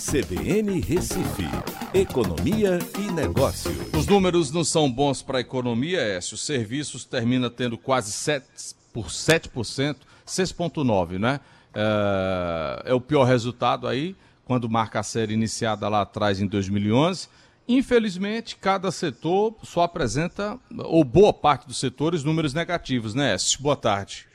CBN Recife, Economia e Negócios. Os números não são bons para a economia, Écio. Os serviços termina tendo quase 7, por 7%, 6,9%, né? É, é o pior resultado aí, quando marca a série iniciada lá atrás em 2011. Infelizmente, cada setor só apresenta, ou boa parte dos setores, números negativos, né? Boa tarde.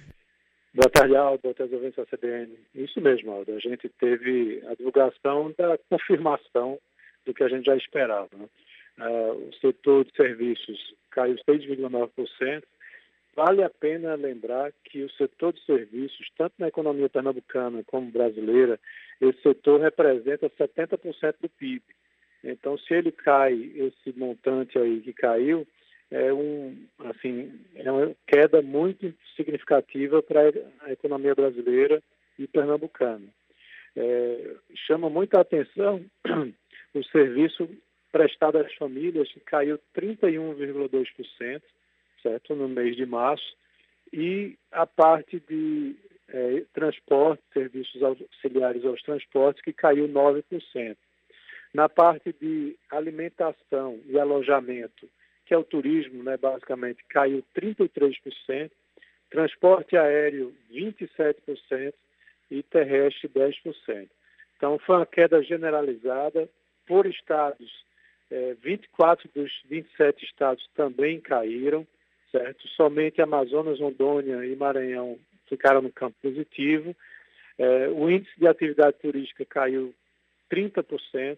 Boa tarde, Aldo. Boa tarde, ouvintes da CBN. Isso mesmo, Aldo. A gente teve a divulgação da confirmação do que a gente já esperava. Né? Uh, o setor de serviços caiu 6,9%. Vale a pena lembrar que o setor de serviços, tanto na economia pernambucana como brasileira, esse setor representa 70% do PIB. Então, se ele cai, esse montante aí que caiu, é um assim é uma queda muito significativa para a economia brasileira e pernambucana. É, chama muita atenção o serviço prestado às famílias que caiu 31,2%, certo, no mês de março, e a parte de é, transporte, serviços auxiliares aos transportes, que caiu 9%. Na parte de alimentação e alojamento, que é o turismo, né, basicamente, caiu 33%, transporte aéreo 27% e terrestre 10%. Então, foi uma queda generalizada por estados. É, 24 dos 27 estados também caíram, certo? Somente Amazonas, Rondônia e Maranhão ficaram no campo positivo. É, o índice de atividade turística caiu 30%.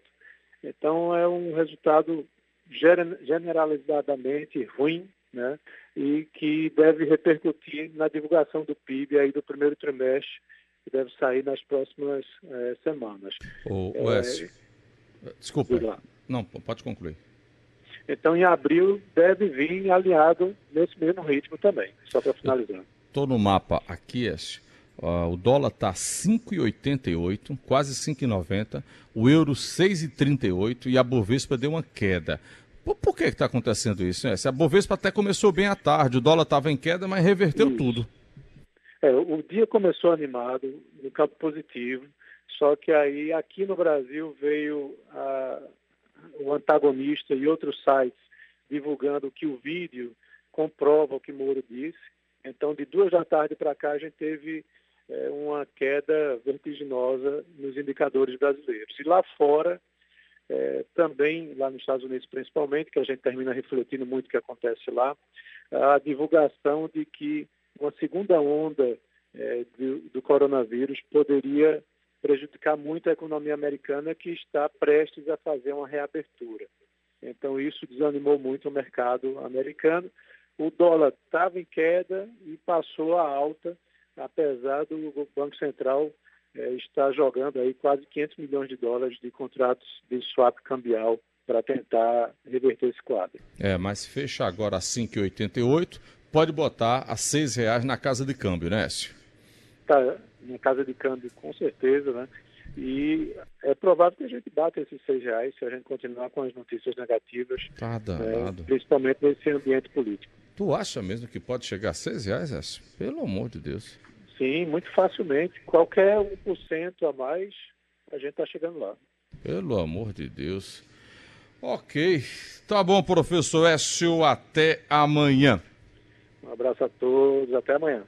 Então, é um resultado generalizadamente ruim, né? E que deve repercutir na divulgação do PIB aí do primeiro trimestre, que deve sair nas próximas é, semanas. O, o é, desculpa. Não, pode concluir. Então, em abril, deve vir alinhado nesse mesmo ritmo também, só para finalizar. Estou no mapa aqui, Écio. Uh, o dólar está 5,88, quase 5,90, o euro 6,38 e a Bovespa deu uma queda. Por, por que está acontecendo isso? Né? Se a Bovespa até começou bem à tarde, o dólar estava em queda, mas reverteu isso. tudo. É, o dia começou animado, no campo positivo, só que aí aqui no Brasil veio a, o antagonista e outros sites divulgando que o vídeo comprova o que Moro disse. Então, de duas da tarde para cá, a gente teve queda vertiginosa nos indicadores brasileiros. E lá fora, é, também, lá nos Estados Unidos principalmente, que a gente termina refletindo muito o que acontece lá, a divulgação de que uma segunda onda é, do, do coronavírus poderia prejudicar muito a economia americana que está prestes a fazer uma reabertura. Então, isso desanimou muito o mercado americano. O dólar estava em queda e passou a alta apesar do Banco Central é, estar jogando aí quase 500 milhões de dólares de contratos de swap cambial para tentar reverter esse quadro. É, mas fecha agora a 5,88, pode botar a R$ reais na casa de câmbio, né, Écio? Tá, na casa de câmbio com certeza, né? E é provável que a gente bata esses seis reais se a gente continuar com as notícias negativas, tá. É, principalmente nesse ambiente político. Tu acha mesmo que pode chegar a seis reais, Écio? Pelo amor de Deus. Sim, muito facilmente. Qualquer 1% a mais, a gente está chegando lá. Pelo amor de Deus. Ok. Tá bom, professor Écio. Até amanhã. Um abraço a todos. Até amanhã.